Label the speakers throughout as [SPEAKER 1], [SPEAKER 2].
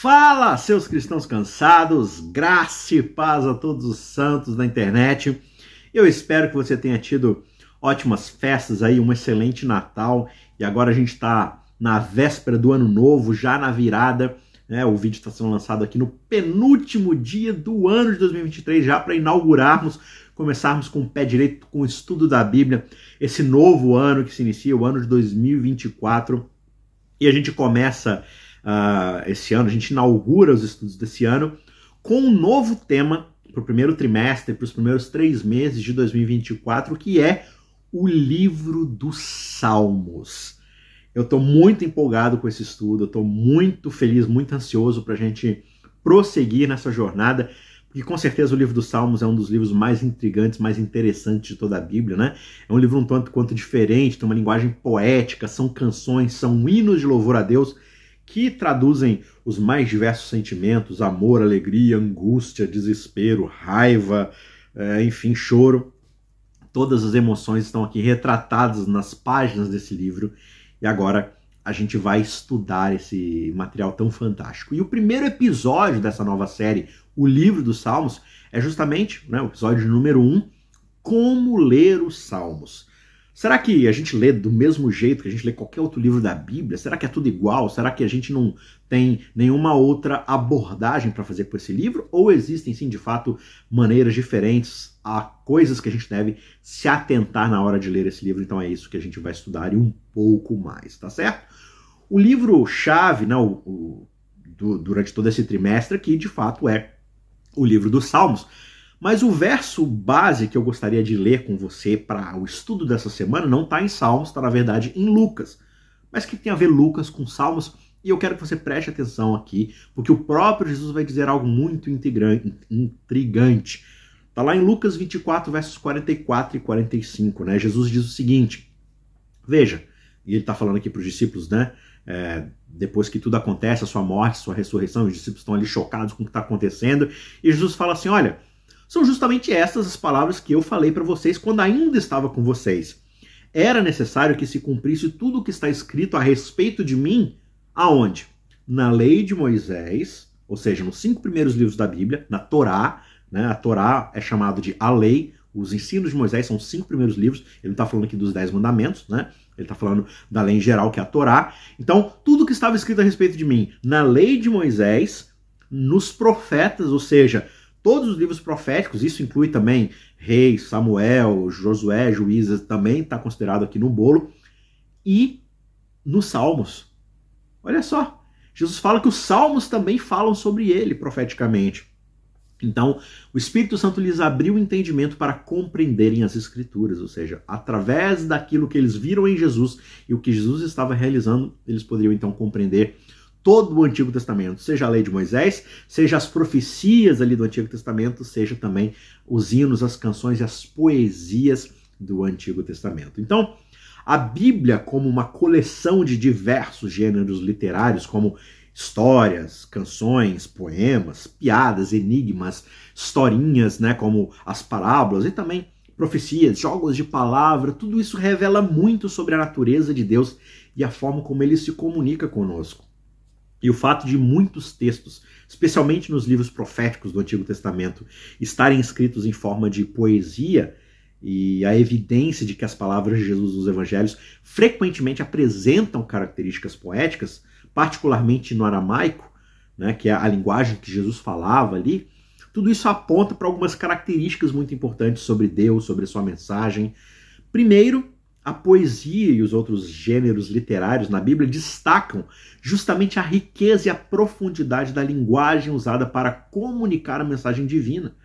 [SPEAKER 1] Fala, seus cristãos cansados, graça e paz a todos os santos da internet. Eu espero que você tenha tido ótimas festas aí, um excelente Natal e agora a gente está na véspera do ano novo, já na virada. Né? O vídeo está sendo lançado aqui no penúltimo dia do ano de 2023, já para inaugurarmos, começarmos com o pé direito com o estudo da Bíblia, esse novo ano que se inicia, o ano de 2024. E a gente começa uh, esse ano, a gente inaugura os estudos desse ano com um novo tema para o primeiro trimestre, para os primeiros três meses de 2024, que é o livro dos Salmos. Eu estou muito empolgado com esse estudo, estou muito feliz, muito ansioso para a gente prosseguir nessa jornada, porque com certeza o livro dos Salmos é um dos livros mais intrigantes, mais interessantes de toda a Bíblia, né? É um livro um tanto quanto diferente, tem uma linguagem poética, são canções, são hinos de louvor a Deus que traduzem os mais diversos sentimentos: amor, alegria, angústia, desespero, raiva, é, enfim, choro. Todas as emoções estão aqui retratadas nas páginas desse livro e agora a gente vai estudar esse material tão fantástico. E o primeiro episódio dessa nova série, O Livro dos Salmos, é justamente né, o episódio número 1, um, Como Ler os Salmos. Será que a gente lê do mesmo jeito que a gente lê qualquer outro livro da Bíblia? Será que é tudo igual? Será que a gente não tem nenhuma outra abordagem para fazer com esse livro? Ou existem sim, de fato, maneiras diferentes a coisas que a gente deve se atentar na hora de ler esse livro? Então é isso que a gente vai estudar e um pouco mais, tá certo? O livro-chave, né, o, o, durante todo esse trimestre aqui, de fato, é o livro dos Salmos. Mas o verso base que eu gostaria de ler com você para o estudo dessa semana não está em Salmos, está na verdade em Lucas. Mas que tem a ver Lucas com Salmos? E eu quero que você preste atenção aqui, porque o próprio Jesus vai dizer algo muito intrigante. Está lá em Lucas 24, versos 44 e 45, né? Jesus diz o seguinte: Veja, e ele está falando aqui para os discípulos, né? É, depois que tudo acontece, a sua morte, a sua ressurreição, os discípulos estão ali chocados com o que está acontecendo, e Jesus fala assim: Olha são justamente estas as palavras que eu falei para vocês quando ainda estava com vocês. Era necessário que se cumprisse tudo o que está escrito a respeito de mim, aonde? Na lei de Moisés, ou seja, nos cinco primeiros livros da Bíblia, na Torá, né? A Torá é chamado de a lei, os ensinos de Moisés são os cinco primeiros livros, ele não está falando aqui dos dez mandamentos, né? Ele está falando da lei em geral, que é a Torá. Então, tudo que estava escrito a respeito de mim na lei de Moisés, nos profetas, ou seja, Todos os livros proféticos, isso inclui também Reis, Samuel, Josué, Juízes, também está considerado aqui no bolo. E nos Salmos. Olha só, Jesus fala que os Salmos também falam sobre ele profeticamente. Então, o Espírito Santo lhes abriu o entendimento para compreenderem as Escrituras, ou seja, através daquilo que eles viram em Jesus e o que Jesus estava realizando, eles poderiam então compreender todo o Antigo Testamento, seja a lei de Moisés, seja as profecias ali do Antigo Testamento, seja também os hinos, as canções e as poesias do Antigo Testamento. Então, a Bíblia, como uma coleção de diversos gêneros literários, como histórias, canções, poemas, piadas, enigmas, historinhas, né, como as parábolas e também profecias, jogos de palavra, tudo isso revela muito sobre a natureza de Deus e a forma como ele se comunica conosco. E o fato de muitos textos, especialmente nos livros proféticos do Antigo Testamento, estarem escritos em forma de poesia e a evidência de que as palavras de Jesus nos evangelhos frequentemente apresentam características poéticas, particularmente no aramaico, né, que é a linguagem que Jesus falava ali, tudo isso aponta para algumas características muito importantes sobre Deus, sobre sua mensagem. Primeiro, a poesia e os outros gêneros literários na Bíblia destacam justamente a riqueza e a profundidade da linguagem usada para comunicar a mensagem divina.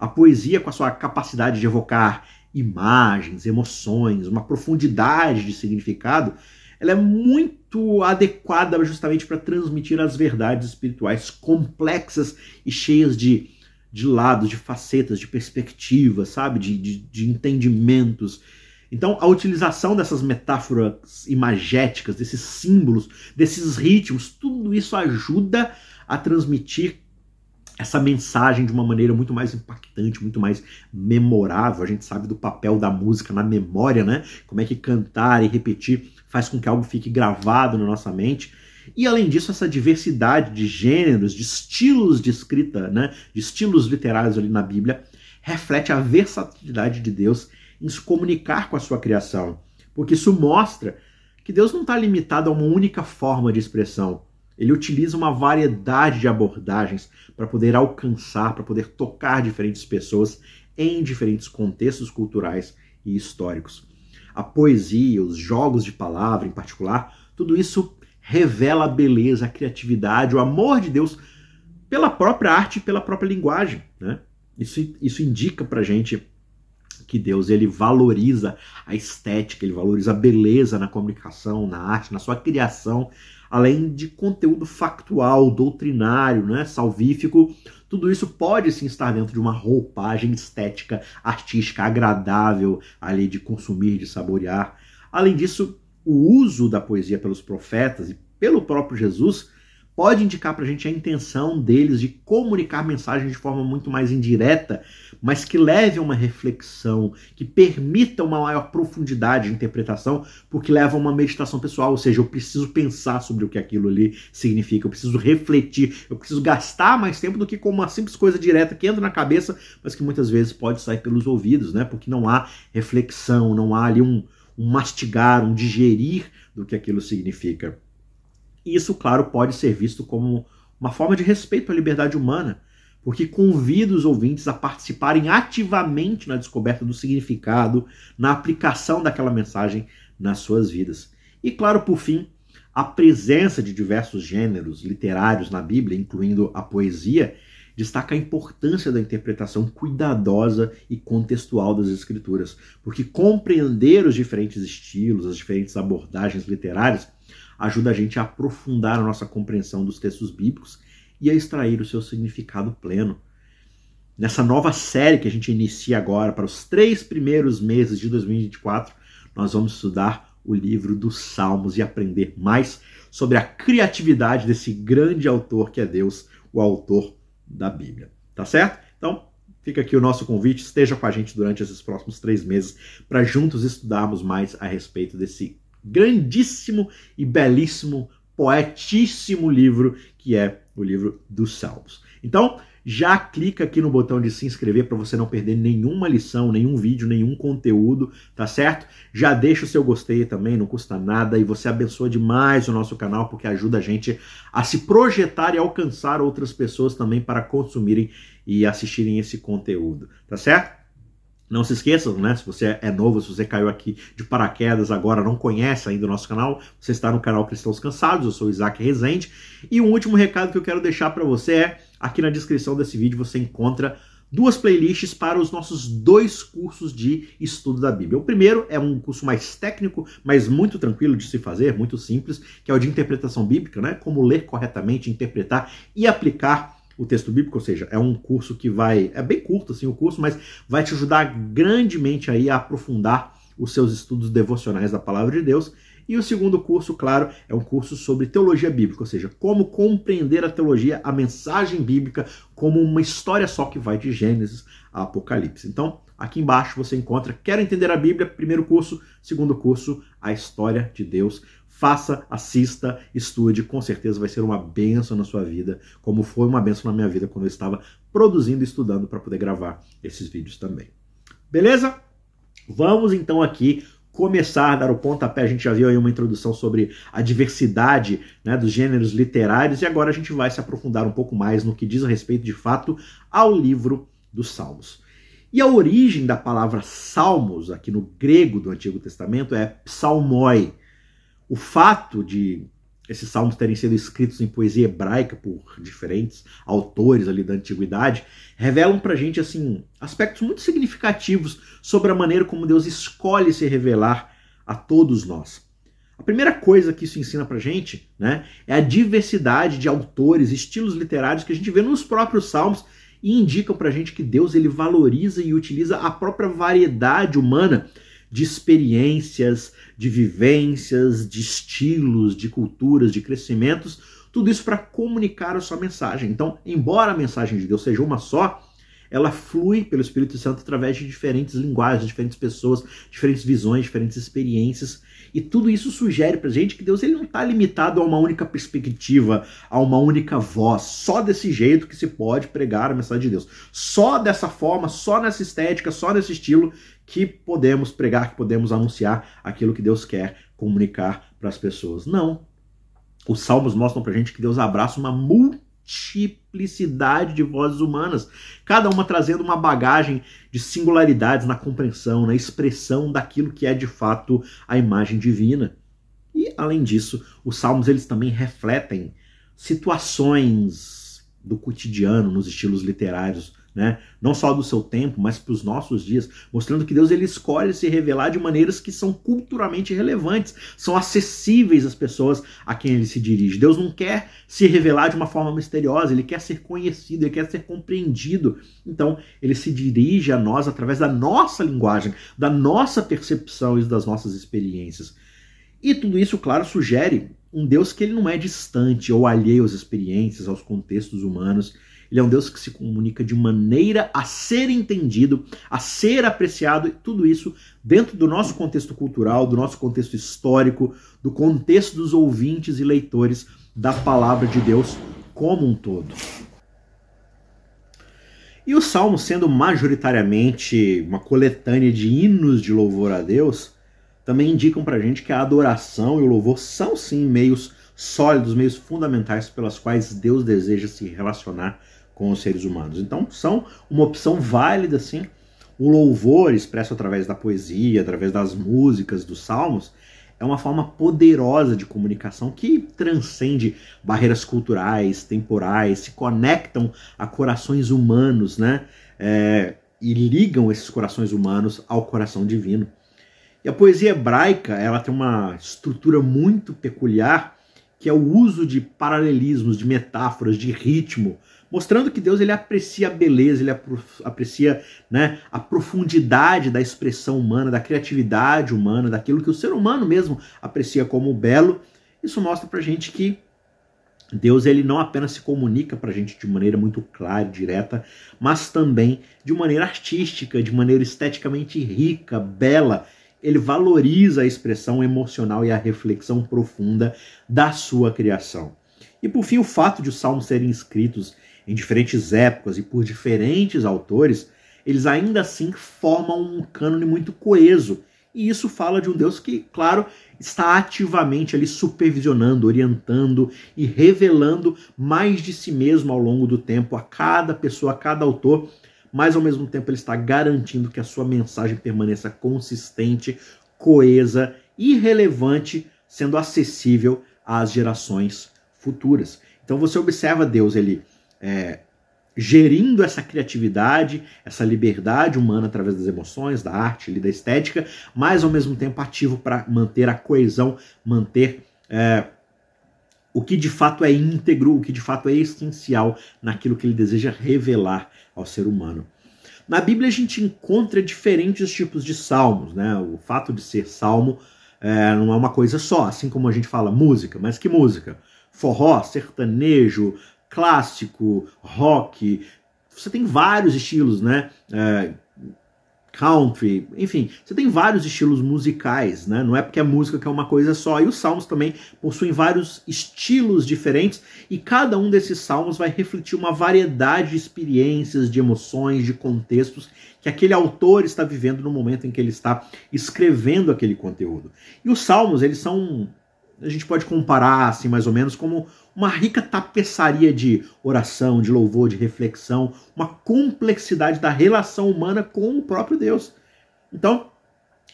[SPEAKER 1] A poesia, com a sua capacidade de evocar imagens, emoções, uma profundidade de significado, ela é muito adequada justamente para transmitir as verdades espirituais complexas e cheias de, de lados, de facetas, de perspectivas, sabe? De, de, de entendimentos então, a utilização dessas metáforas imagéticas, desses símbolos, desses ritmos, tudo isso ajuda a transmitir essa mensagem de uma maneira muito mais impactante, muito mais memorável. A gente sabe do papel da música na memória, né? Como é que cantar e repetir faz com que algo fique gravado na nossa mente. E além disso, essa diversidade de gêneros, de estilos de escrita, né, de estilos literários ali na Bíblia, reflete a versatilidade de Deus em se comunicar com a sua criação. Porque isso mostra que Deus não está limitado a uma única forma de expressão. Ele utiliza uma variedade de abordagens para poder alcançar, para poder tocar diferentes pessoas em diferentes contextos culturais e históricos. A poesia, os jogos de palavra em particular, tudo isso revela a beleza, a criatividade, o amor de Deus pela própria arte e pela própria linguagem. Né? Isso, isso indica para gente que Deus ele valoriza a estética, ele valoriza a beleza na comunicação, na arte, na sua criação, além de conteúdo factual, doutrinário, né, salvífico. Tudo isso pode sim estar dentro de uma roupagem estética, artística, agradável ali de consumir, de saborear. Além disso, o uso da poesia pelos profetas e pelo próprio Jesus pode indicar para a gente a intenção deles de comunicar mensagens de forma muito mais indireta, mas que leve a uma reflexão, que permita uma maior profundidade de interpretação, porque leva a uma meditação pessoal, ou seja, eu preciso pensar sobre o que aquilo ali significa, eu preciso refletir, eu preciso gastar mais tempo do que com uma simples coisa direta que entra na cabeça, mas que muitas vezes pode sair pelos ouvidos, né? Porque não há reflexão, não há ali um, um mastigar, um digerir do que aquilo significa. E isso, claro, pode ser visto como uma forma de respeito à liberdade humana, porque convida os ouvintes a participarem ativamente na descoberta do significado, na aplicação daquela mensagem nas suas vidas. E, claro, por fim, a presença de diversos gêneros literários na Bíblia, incluindo a poesia, destaca a importância da interpretação cuidadosa e contextual das escrituras, porque compreender os diferentes estilos, as diferentes abordagens literárias ajuda a gente a aprofundar a nossa compreensão dos textos bíblicos e a extrair o seu significado pleno. Nessa nova série que a gente inicia agora, para os três primeiros meses de 2024, nós vamos estudar o livro dos Salmos e aprender mais sobre a criatividade desse grande autor que é Deus, o autor da Bíblia. Tá certo? Então, fica aqui o nosso convite. Esteja com a gente durante esses próximos três meses para juntos estudarmos mais a respeito desse grandíssimo e belíssimo, poetíssimo livro que é o livro dos Salmos. Então, já clica aqui no botão de se inscrever para você não perder nenhuma lição, nenhum vídeo, nenhum conteúdo, tá certo? Já deixa o seu gostei também, não custa nada e você abençoa demais o nosso canal porque ajuda a gente a se projetar e alcançar outras pessoas também para consumirem e assistirem esse conteúdo, tá certo? Não se esqueçam, né? Se você é novo, se você caiu aqui de paraquedas agora, não conhece ainda o nosso canal, você está no canal Cristãos Cansados, eu sou Isaac Rezende. E um último recado que eu quero deixar para você é: aqui na descrição desse vídeo você encontra duas playlists para os nossos dois cursos de estudo da Bíblia. O primeiro é um curso mais técnico, mas muito tranquilo de se fazer, muito simples, que é o de interpretação bíblica, né? Como ler corretamente, interpretar e aplicar o texto bíblico, ou seja, é um curso que vai, é bem curto assim o curso, mas vai te ajudar grandemente aí a aprofundar os seus estudos devocionais da palavra de Deus. E o segundo curso, claro, é um curso sobre teologia bíblica, ou seja, como compreender a teologia, a mensagem bíblica, como uma história só que vai de Gênesis a Apocalipse. Então, aqui embaixo você encontra Quero Entender a Bíblia, primeiro curso, segundo curso, a história de Deus faça, assista, estude, com certeza vai ser uma benção na sua vida, como foi uma benção na minha vida quando eu estava produzindo e estudando para poder gravar esses vídeos também. Beleza? Vamos então aqui começar a dar o pontapé. A gente já viu aí uma introdução sobre a diversidade né, dos gêneros literários e agora a gente vai se aprofundar um pouco mais no que diz a respeito de fato ao livro dos Salmos. E a origem da palavra salmos, aqui no grego do Antigo Testamento, é psalmoi, o fato de esses salmos terem sido escritos em poesia hebraica por diferentes autores ali da antiguidade, revelam pra gente assim aspectos muito significativos sobre a maneira como Deus escolhe se revelar a todos nós. A primeira coisa que isso ensina pra gente, né, é a diversidade de autores, estilos literários que a gente vê nos próprios salmos e indicam pra gente que Deus ele valoriza e utiliza a própria variedade humana de experiências, de vivências, de estilos, de culturas, de crescimentos, tudo isso para comunicar a sua mensagem. Então, embora a mensagem de Deus seja uma só, ela flui pelo Espírito Santo através de diferentes linguagens, diferentes pessoas, diferentes visões, diferentes experiências. E tudo isso sugere pra gente que Deus ele não está limitado a uma única perspectiva, a uma única voz. Só desse jeito que se pode pregar a mensagem de Deus. Só dessa forma, só nessa estética, só nesse estilo que podemos pregar, que podemos anunciar aquilo que Deus quer comunicar para as pessoas. Não. Os salmos mostram pra gente que Deus abraça uma multiplicidade de vozes humanas, cada uma trazendo uma bagagem de singularidades na compreensão, na expressão daquilo que é de fato a imagem divina. E além disso, os salmos eles também refletem situações do cotidiano nos estilos literários né? Não só do seu tempo, mas para os nossos dias, mostrando que Deus ele escolhe se revelar de maneiras que são culturalmente relevantes, são acessíveis às pessoas a quem ele se dirige. Deus não quer se revelar de uma forma misteriosa, ele quer ser conhecido, ele quer ser compreendido. Então, ele se dirige a nós através da nossa linguagem, da nossa percepção e das nossas experiências. E tudo isso, claro, sugere um Deus que ele não é distante ou alheio às experiências, aos contextos humanos ele é um Deus que se comunica de maneira a ser entendido, a ser apreciado, e tudo isso dentro do nosso contexto cultural, do nosso contexto histórico, do contexto dos ouvintes e leitores da palavra de Deus como um todo. E os salmos, sendo majoritariamente uma coletânea de hinos de louvor a Deus, também indicam para a gente que a adoração e o louvor são sim meios sólidos, meios fundamentais pelas quais Deus deseja se relacionar com os seres humanos. Então, são uma opção válida, sim. O louvor expresso através da poesia, através das músicas, dos salmos, é uma forma poderosa de comunicação que transcende barreiras culturais, temporais, se conectam a corações humanos, né? É, e ligam esses corações humanos ao coração divino. E a poesia hebraica, ela tem uma estrutura muito peculiar, que é o uso de paralelismos, de metáforas, de ritmo, mostrando que Deus ele aprecia a beleza, ele aprecia né, a profundidade da expressão humana, da criatividade humana, daquilo que o ser humano mesmo aprecia como belo. Isso mostra pra gente que Deus ele não apenas se comunica para a gente de maneira muito clara e direta, mas também de maneira artística, de maneira esteticamente rica, bela. Ele valoriza a expressão emocional e a reflexão profunda da sua criação. E por fim, o fato de os salmos serem escritos em diferentes épocas e por diferentes autores, eles ainda assim formam um cânone muito coeso. E isso fala de um Deus que, claro, está ativamente ali supervisionando, orientando e revelando mais de si mesmo ao longo do tempo a cada pessoa, a cada autor, mas ao mesmo tempo ele está garantindo que a sua mensagem permaneça consistente, coesa e relevante, sendo acessível às gerações futuras. Então você observa Deus ele é, gerindo essa criatividade, essa liberdade humana através das emoções, da arte, da estética, mas ao mesmo tempo ativo para manter a coesão, manter é, o que de fato é íntegro, o que de fato é essencial naquilo que ele deseja revelar ao ser humano. Na Bíblia a gente encontra diferentes tipos de salmos, né? O fato de ser salmo é, não é uma coisa só, assim como a gente fala música, mas que música? Forró, sertanejo, clássico, rock. Você tem vários estilos, né? É, country, enfim, você tem vários estilos musicais, né? Não é porque a música que é uma coisa só. E os salmos também possuem vários estilos diferentes e cada um desses salmos vai refletir uma variedade de experiências, de emoções, de contextos que aquele autor está vivendo no momento em que ele está escrevendo aquele conteúdo. E os salmos, eles são a gente pode comparar assim mais ou menos como uma rica tapeçaria de oração, de louvor, de reflexão, uma complexidade da relação humana com o próprio Deus. Então,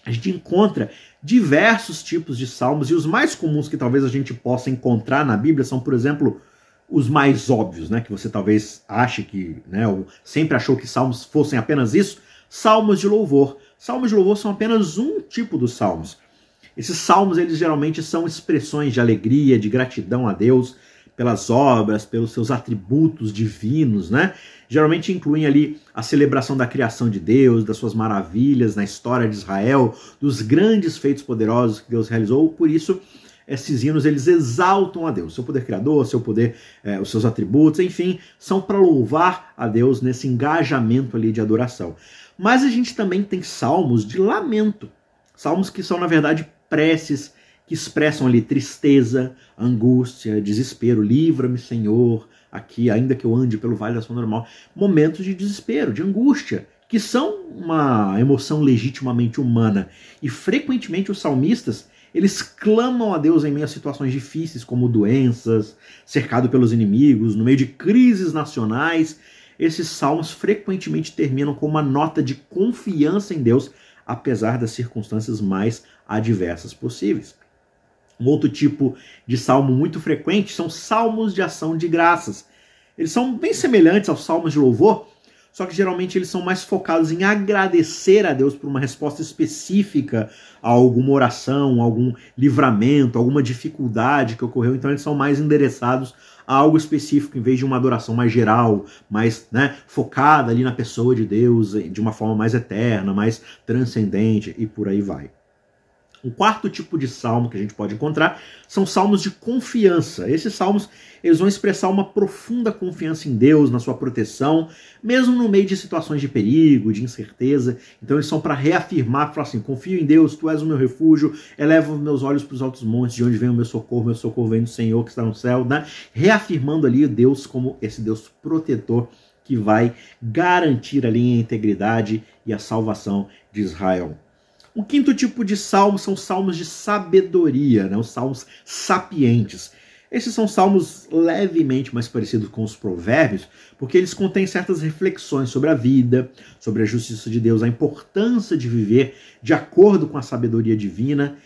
[SPEAKER 1] a gente encontra diversos tipos de salmos e os mais comuns que talvez a gente possa encontrar na Bíblia são, por exemplo, os mais óbvios, né, que você talvez ache que, né, ou sempre achou que salmos fossem apenas isso, salmos de louvor. Salmos de louvor são apenas um tipo dos salmos. Esses salmos, eles geralmente são expressões de alegria, de gratidão a Deus, pelas obras, pelos seus atributos divinos, né? Geralmente incluem ali a celebração da criação de Deus, das suas maravilhas na história de Israel, dos grandes feitos poderosos que Deus realizou. Por isso, esses hinos eles exaltam a Deus, seu poder criador, seu poder, é, os seus atributos, enfim, são para louvar a Deus nesse engajamento ali de adoração. Mas a gente também tem salmos de lamento, salmos que são na verdade preces que expressam ali tristeza, angústia, desespero. Livra-me, Senhor, aqui, ainda que eu ande pelo vale da sombra normal. Momentos de desespero, de angústia, que são uma emoção legitimamente humana. E frequentemente os salmistas, eles clamam a Deus em meio a situações difíceis, como doenças, cercado pelos inimigos, no meio de crises nacionais. Esses salmos frequentemente terminam com uma nota de confiança em Deus, apesar das circunstâncias mais adversas possíveis. Um outro tipo de salmo muito frequente são salmos de ação de graças. Eles são bem semelhantes aos salmos de louvor, só que geralmente eles são mais focados em agradecer a Deus por uma resposta específica a alguma oração, algum livramento, alguma dificuldade que ocorreu. Então eles são mais endereçados a algo específico em vez de uma adoração mais geral, mais né, focada ali na pessoa de Deus de uma forma mais eterna, mais transcendente e por aí vai. Um quarto tipo de salmo que a gente pode encontrar são salmos de confiança. Esses salmos eles vão expressar uma profunda confiança em Deus, na sua proteção, mesmo no meio de situações de perigo, de incerteza. Então eles são para reafirmar, falar assim: confio em Deus, tu és o meu refúgio, elevo meus olhos para os altos montes, de onde vem o meu socorro, meu socorro vem do Senhor que está no céu, né? reafirmando ali Deus como esse Deus protetor que vai garantir ali a integridade e a salvação de Israel. O quinto tipo de salmo são salmos de sabedoria, né? os salmos sapientes. Esses são salmos levemente mais parecidos com os provérbios, porque eles contêm certas reflexões sobre a vida, sobre a justiça de Deus, a importância de viver de acordo com a sabedoria divina.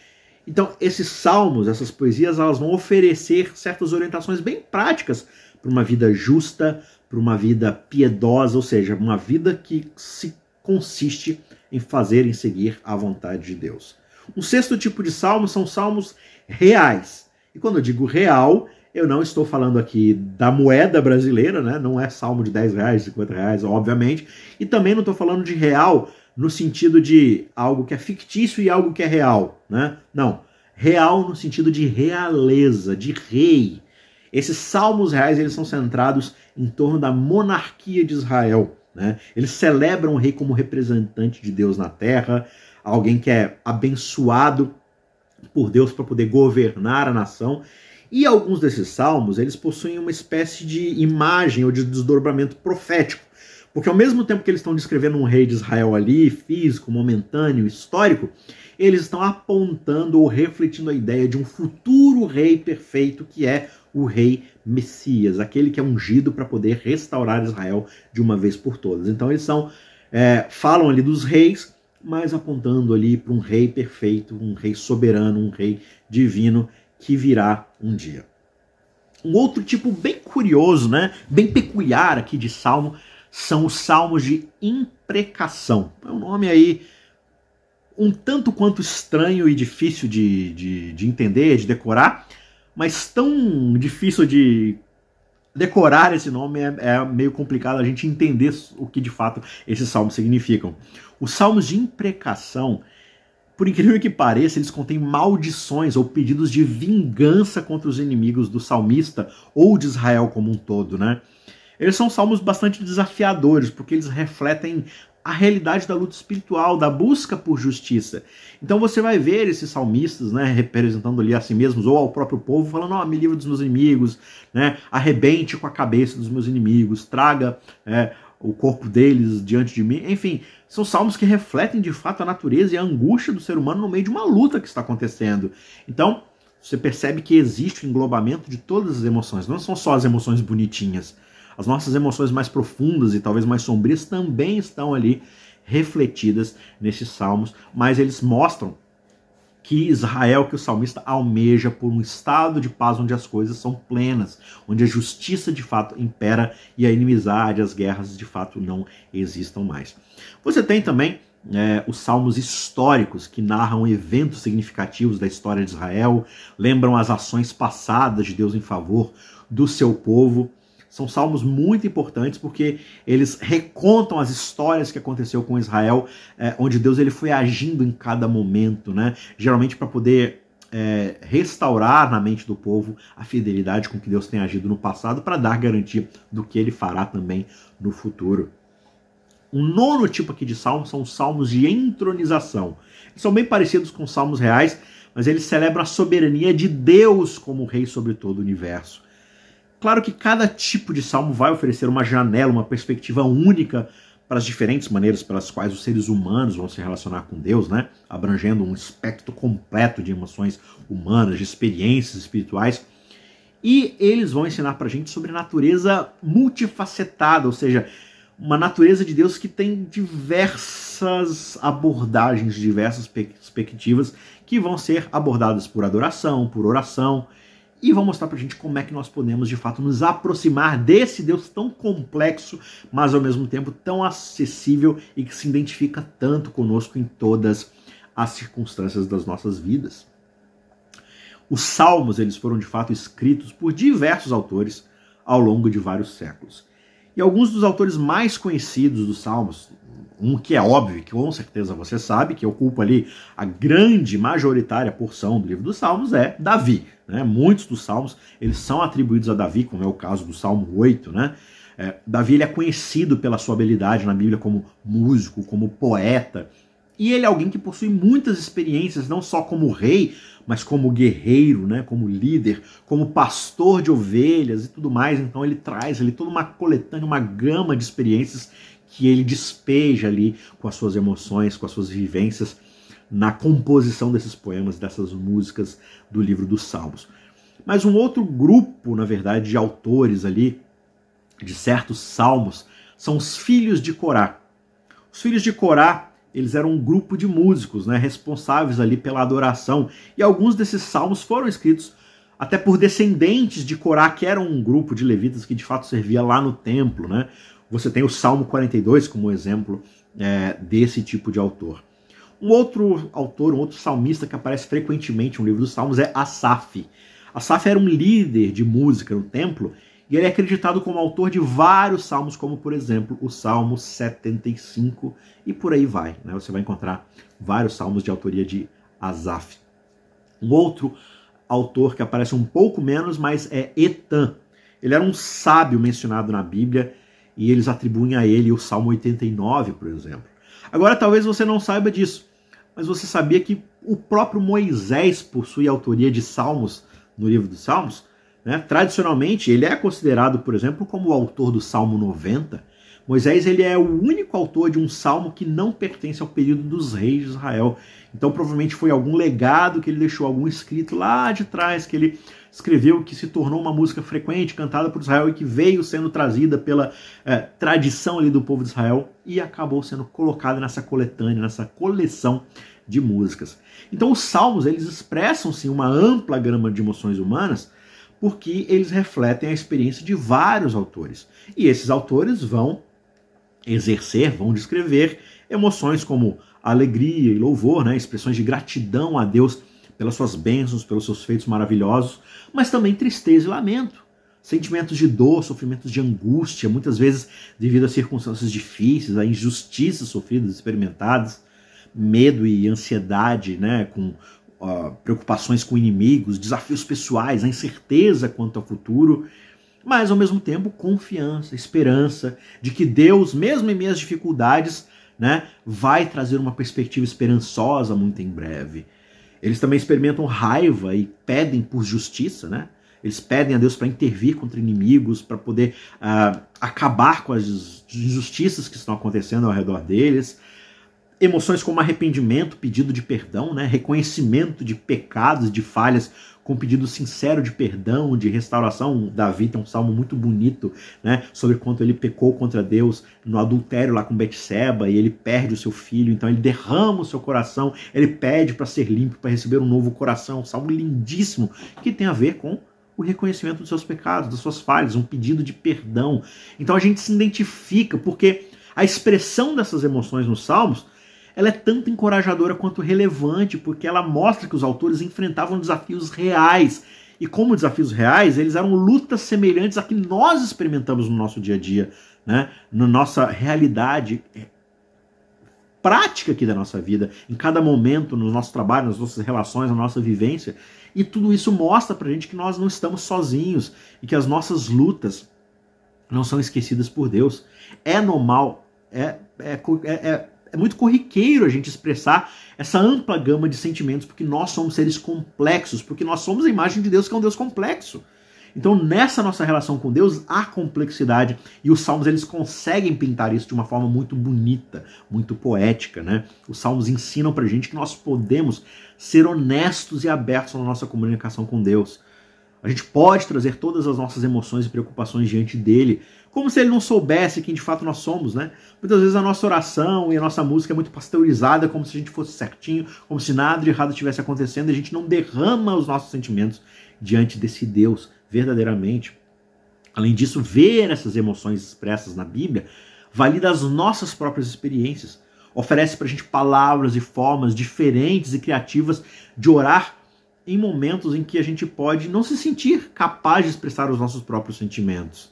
[SPEAKER 1] Então, esses salmos, essas poesias, elas vão oferecer certas orientações bem práticas para uma vida justa, para uma vida piedosa, ou seja, uma vida que se consiste em fazer, em seguir a vontade de Deus. O sexto tipo de salmo são salmos reais. E quando eu digo real, eu não estou falando aqui da moeda brasileira, né? Não é salmo de 10 reais, 50 reais, obviamente. E também não estou falando de real no sentido de algo que é fictício e algo que é real, né? Não. Real no sentido de realeza, de rei. Esses salmos reais eles são centrados em torno da monarquia de Israel. Né? Eles celebram o rei como representante de Deus na terra, alguém que é abençoado por Deus para poder governar a nação. E alguns desses salmos, eles possuem uma espécie de imagem ou de desdobramento profético. Porque ao mesmo tempo que eles estão descrevendo um rei de Israel ali, físico, momentâneo, histórico, eles estão apontando ou refletindo a ideia de um futuro rei perfeito que é o rei Messias, aquele que é ungido para poder restaurar Israel de uma vez por todas. Então eles são é, falam ali dos reis, mas apontando ali para um rei perfeito, um rei soberano, um rei divino que virá um dia. Um outro tipo bem curioso, né, bem peculiar aqui de salmo, são os salmos de imprecação. É um nome aí um tanto quanto estranho e difícil de, de, de entender, de decorar, mas tão difícil de decorar esse nome é, é, meio complicado a gente entender o que de fato esses salmos significam. Os salmos de imprecação, por incrível que pareça, eles contêm maldições ou pedidos de vingança contra os inimigos do salmista ou de Israel como um todo, né? Eles são salmos bastante desafiadores, porque eles refletem a realidade da luta espiritual, da busca por justiça. Então você vai ver esses salmistas, né, representando ali a si mesmos ou ao próprio povo, falando: "Ó, oh, me livre dos meus inimigos, né, arrebente com a cabeça dos meus inimigos, traga é, o corpo deles diante de mim". Enfim, são salmos que refletem de fato a natureza e a angústia do ser humano no meio de uma luta que está acontecendo. Então, você percebe que existe o englobamento de todas as emoções, não são só as emoções bonitinhas. As nossas emoções mais profundas e talvez mais sombrias também estão ali refletidas nesses salmos, mas eles mostram que Israel, que o salmista almeja por um estado de paz onde as coisas são plenas, onde a justiça de fato impera e a inimizade, as guerras de fato não existam mais. Você tem também é, os salmos históricos que narram eventos significativos da história de Israel, lembram as ações passadas de Deus em favor do seu povo. São salmos muito importantes porque eles recontam as histórias que aconteceu com Israel, é, onde Deus ele foi agindo em cada momento, né? Geralmente para poder é, restaurar na mente do povo a fidelidade com que Deus tem agido no passado para dar garantia do que ele fará também no futuro. O nono tipo aqui de salmos são os salmos de entronização. Eles são bem parecidos com os salmos reais, mas eles celebram a soberania de Deus como rei sobre todo o universo. Claro que cada tipo de salmo vai oferecer uma janela, uma perspectiva única para as diferentes maneiras pelas quais os seres humanos vão se relacionar com Deus, né? abrangendo um espectro completo de emoções humanas, de experiências espirituais. E eles vão ensinar para a gente sobre natureza multifacetada, ou seja, uma natureza de Deus que tem diversas abordagens, diversas perspectivas que vão ser abordadas por adoração, por oração, e vão mostrar pra gente como é que nós podemos de fato nos aproximar desse Deus tão complexo, mas ao mesmo tempo tão acessível e que se identifica tanto conosco em todas as circunstâncias das nossas vidas. Os salmos, eles foram de fato escritos por diversos autores ao longo de vários séculos. E alguns dos autores mais conhecidos dos Salmos, um que é óbvio, que com certeza você sabe, que ocupa ali a grande, majoritária porção do livro dos Salmos, é Davi. Né? Muitos dos Salmos eles são atribuídos a Davi, como é o caso do Salmo 8. Né? É, Davi ele é conhecido pela sua habilidade na Bíblia como músico, como poeta, e ele é alguém que possui muitas experiências, não só como rei, mas como guerreiro, né, como líder, como pastor de ovelhas e tudo mais. Então ele traz ali toda uma coletânea, uma gama de experiências que ele despeja ali com as suas emoções, com as suas vivências na composição desses poemas, dessas músicas do livro dos Salmos. Mas um outro grupo, na verdade, de autores ali de certos salmos são os filhos de Corá. Os filhos de Corá eles eram um grupo de músicos, né, responsáveis ali pela adoração. E alguns desses salmos foram escritos até por descendentes de Corá, que eram um grupo de levitas que de fato servia lá no templo, né? Você tem o Salmo 42 como exemplo é, desse tipo de autor. Um outro autor, um outro salmista que aparece frequentemente no livro dos Salmos é Asaf. Asaf era um líder de música no templo e ele é acreditado como autor de vários salmos, como por exemplo o Salmo 75 e por aí vai. Né? Você vai encontrar vários salmos de autoria de Asaf. Um outro autor que aparece um pouco menos, mas é Etan. Ele era um sábio mencionado na Bíblia e eles atribuem a ele o Salmo 89, por exemplo. Agora, talvez você não saiba disso, mas você sabia que o próprio Moisés possui autoria de salmos no livro dos Salmos? Né? Tradicionalmente, ele é considerado, por exemplo, como o autor do Salmo 90. Moisés ele é o único autor de um salmo que não pertence ao período dos reis de Israel. Então, provavelmente foi algum legado que ele deixou, algum escrito lá de trás que ele escreveu, que se tornou uma música frequente, cantada por Israel e que veio sendo trazida pela é, tradição ali do povo de Israel e acabou sendo colocada nessa coletânea, nessa coleção de músicas. Então, os salmos eles expressam sim uma ampla gama de emoções humanas porque eles refletem a experiência de vários autores. E esses autores vão exercer, vão descrever emoções como alegria e louvor, né? expressões de gratidão a Deus pelas suas bênçãos, pelos seus feitos maravilhosos, mas também tristeza e lamento. Sentimentos de dor, sofrimentos de angústia, muitas vezes devido a circunstâncias difíceis, a injustiças sofridas, experimentadas, medo e ansiedade, né, com uh, preocupações com inimigos, desafios pessoais, a incerteza quanto ao futuro, mas ao mesmo tempo confiança, esperança de que Deus, mesmo em minhas dificuldades, né, vai trazer uma perspectiva esperançosa muito em breve. Eles também experimentam raiva e pedem por justiça, né? Eles pedem a Deus para intervir contra inimigos, para poder uh, acabar com as injustiças que estão acontecendo ao redor deles emoções como arrependimento, pedido de perdão, né? reconhecimento de pecados, de falhas, com pedido sincero de perdão, de restauração. Davi tem um salmo muito bonito né? sobre quanto ele pecou contra Deus no adultério lá com Betseba e ele perde o seu filho, então ele derrama o seu coração, ele pede para ser limpo, para receber um novo coração. Um salmo lindíssimo que tem a ver com o reconhecimento dos seus pecados, das suas falhas, um pedido de perdão. Então a gente se identifica porque a expressão dessas emoções nos salmos ela é tanto encorajadora quanto relevante, porque ela mostra que os autores enfrentavam desafios reais. E como desafios reais, eles eram lutas semelhantes a que nós experimentamos no nosso dia a dia, né? na nossa realidade prática aqui da nossa vida, em cada momento, no nosso trabalho, nas nossas relações, na nossa vivência. E tudo isso mostra pra gente que nós não estamos sozinhos e que as nossas lutas não são esquecidas por Deus. É normal, é, é, é, é muito corriqueiro a gente expressar essa ampla gama de sentimentos, porque nós somos seres complexos, porque nós somos a imagem de Deus, que é um Deus complexo. Então, nessa nossa relação com Deus, há complexidade e os salmos eles conseguem pintar isso de uma forma muito bonita, muito poética, né? Os salmos ensinam pra gente que nós podemos ser honestos e abertos na nossa comunicação com Deus. A gente pode trazer todas as nossas emoções e preocupações diante dele, como se ele não soubesse quem de fato nós somos, né? Muitas vezes a nossa oração e a nossa música é muito pasteurizada, como se a gente fosse certinho, como se nada de errado estivesse acontecendo, e a gente não derrama os nossos sentimentos diante desse Deus verdadeiramente. Além disso, ver essas emoções expressas na Bíblia valida as nossas próprias experiências, oferece para a gente palavras e formas diferentes e criativas de orar em momentos em que a gente pode não se sentir capaz de expressar os nossos próprios sentimentos.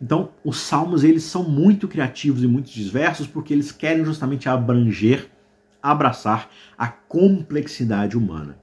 [SPEAKER 1] Então, os salmos eles são muito criativos e muito diversos porque eles querem justamente abranger, abraçar a complexidade humana.